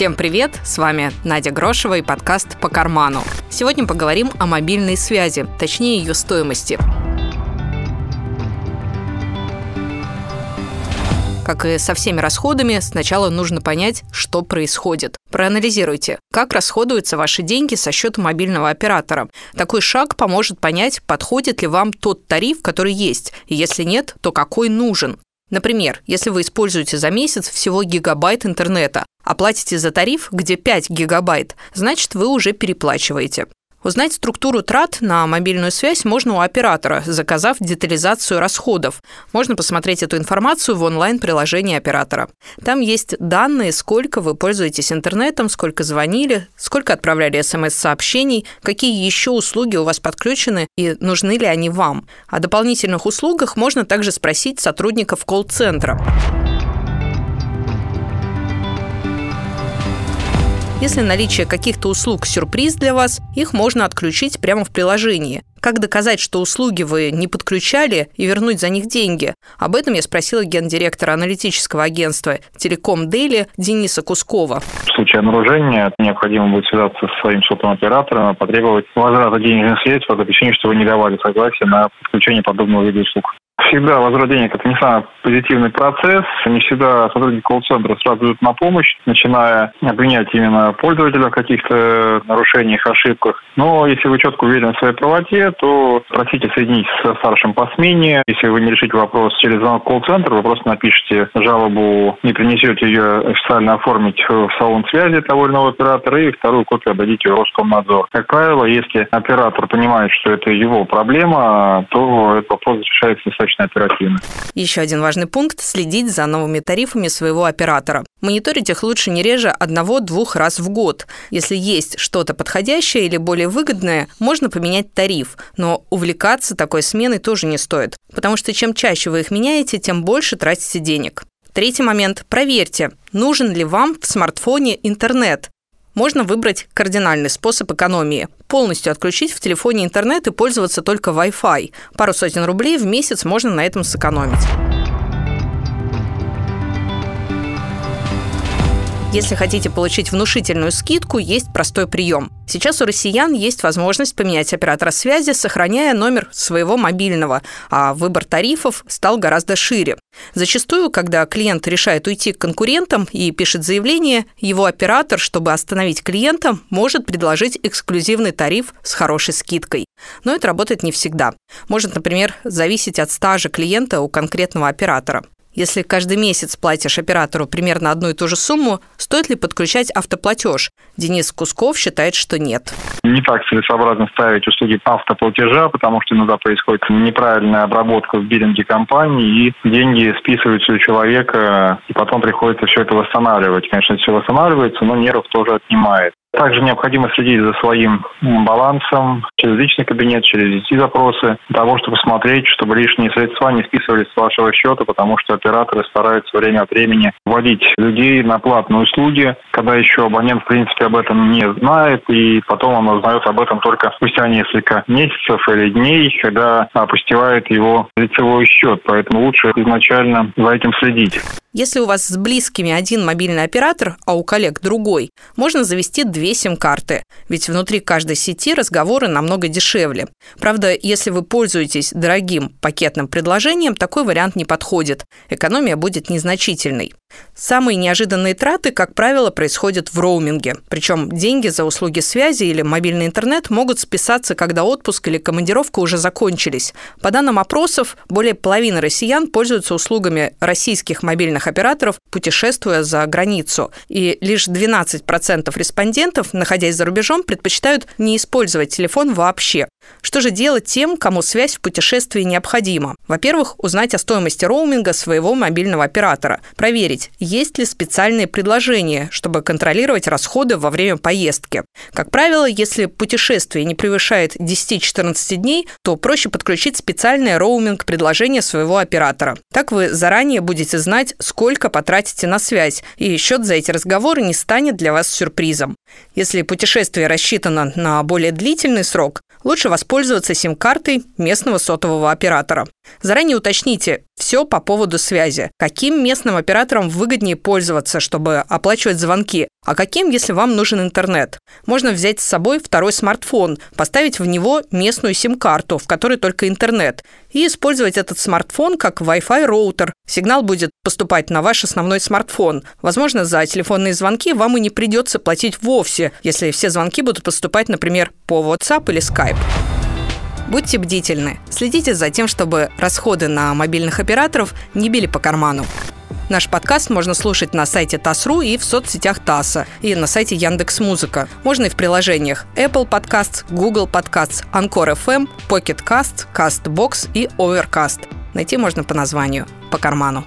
Всем привет! С вами Надя Грошева и подкаст «По карману». Сегодня поговорим о мобильной связи, точнее ее стоимости. Как и со всеми расходами, сначала нужно понять, что происходит. Проанализируйте, как расходуются ваши деньги со счета мобильного оператора. Такой шаг поможет понять, подходит ли вам тот тариф, который есть, и если нет, то какой нужен. Например, если вы используете за месяц всего гигабайт интернета, оплатите за тариф, где 5 гигабайт, значит, вы уже переплачиваете. Узнать структуру трат на мобильную связь можно у оператора, заказав детализацию расходов. Можно посмотреть эту информацию в онлайн-приложении оператора. Там есть данные, сколько вы пользуетесь интернетом, сколько звонили, сколько отправляли смс-сообщений, какие еще услуги у вас подключены и нужны ли они вам. О дополнительных услугах можно также спросить сотрудников колл-центра. Если наличие каких-то услуг – сюрприз для вас, их можно отключить прямо в приложении. Как доказать, что услуги вы не подключали и вернуть за них деньги? Об этом я спросила гендиректора аналитического агентства «Телеком Дели» Дениса Кускова. В случае обнаружения необходимо будет связаться со своим сотовым оператором и потребовать возврата денежных средств по причине, что вы не давали согласия на подключение подобного вида услуг всегда возврат денег – это не самый позитивный процесс. Не всегда сотрудники колл-центра сразу идут на помощь, начиная обвинять именно пользователя в каких-то нарушениях, ошибках. Но если вы четко уверены в своей правоте, то просите соединить со старшим по смене. Если вы не решите вопрос через звонок колл-центр, вы просто напишите жалобу, не принесете ее официально оформить в салон связи того или иного оператора, и вторую копию отдадите в Роскомнадзор. Как правило, если оператор понимает, что это его проблема, то этот вопрос решается достаточно достаточно оперативно. Еще один важный пункт – следить за новыми тарифами своего оператора. Мониторить их лучше не реже одного-двух раз в год. Если есть что-то подходящее или более выгодное, можно поменять тариф, но увлекаться такой сменой тоже не стоит, потому что чем чаще вы их меняете, тем больше тратите денег. Третий момент. Проверьте, нужен ли вам в смартфоне интернет. Можно выбрать кардинальный способ экономии – полностью отключить в телефоне интернет и пользоваться только Wi-Fi. Пару сотен рублей в месяц можно на этом сэкономить. Если хотите получить внушительную скидку, есть простой прием. Сейчас у россиян есть возможность поменять оператора связи, сохраняя номер своего мобильного, а выбор тарифов стал гораздо шире. Зачастую, когда клиент решает уйти к конкурентам и пишет заявление, его оператор, чтобы остановить клиента, может предложить эксклюзивный тариф с хорошей скидкой. Но это работает не всегда. Может, например, зависеть от стажа клиента у конкретного оператора. Если каждый месяц платишь оператору примерно одну и ту же сумму, стоит ли подключать автоплатеж? Денис Кусков считает, что нет. Не так целесообразно ставить услуги автоплатежа, потому что иногда происходит неправильная обработка в биллинге компании, и деньги списываются у человека, и потом приходится все это восстанавливать. Конечно, все восстанавливается, но нервов тоже отнимает. Также необходимо следить за своим балансом через личный кабинет, через IT-запросы, для того, чтобы смотреть, чтобы лишние средства не списывались с вашего счета, потому что операторы стараются время от времени вводить людей на платные услуги, когда еще абонент, в принципе, об этом не знает, и потом он узнает об этом только спустя несколько месяцев или дней, когда опустевает его лицевой счет. Поэтому лучше изначально за этим следить. Если у вас с близкими один мобильный оператор, а у коллег другой, можно завести две сим-карты, ведь внутри каждой сети разговоры намного дешевле. Правда, если вы пользуетесь дорогим пакетным предложением, такой вариант не подходит. Экономия будет незначительной. Самые неожиданные траты, как правило, происходят в роуминге. Причем деньги за услуги связи или мобильный интернет могут списаться, когда отпуск или командировка уже закончились. По данным опросов, более половины россиян пользуются услугами российских мобильных мобильных операторов, путешествуя за границу. И лишь 12% респондентов, находясь за рубежом, предпочитают не использовать телефон вообще. Что же делать тем, кому связь в путешествии необходима? Во-первых, узнать о стоимости роуминга своего мобильного оператора. Проверить, есть ли специальные предложения, чтобы контролировать расходы во время поездки. Как правило, если путешествие не превышает 10-14 дней, то проще подключить специальное роуминг-предложение своего оператора. Так вы заранее будете знать, сколько потратите на связь, и счет за эти разговоры не станет для вас сюрпризом. Если путешествие рассчитано на более длительный срок, лучше воспользоваться сим-картой местного сотового оператора. Заранее уточните все по поводу связи. Каким местным оператором выгоднее пользоваться, чтобы оплачивать звонки, а каким, если вам нужен интернет? Можно взять с собой второй смартфон, поставить в него местную сим-карту, в которой только интернет, и использовать этот смартфон как Wi-Fi роутер. Сигнал будет поступать на ваш основной смартфон. Возможно, за телефонные звонки вам и не придется платить вовсе, если все звонки будут поступать, например, по WhatsApp или Skype. Будьте бдительны. Следите за тем, чтобы расходы на мобильных операторов не били по карману. Наш подкаст можно слушать на сайте ТАСС.ру и в соцсетях ТАССа, и на сайте Яндекс Музыка. Можно и в приложениях Apple Podcasts, Google Podcasts, Anchor FM, Pocket Cast, CastBox и Overcast. Найти можно по названию «По карману».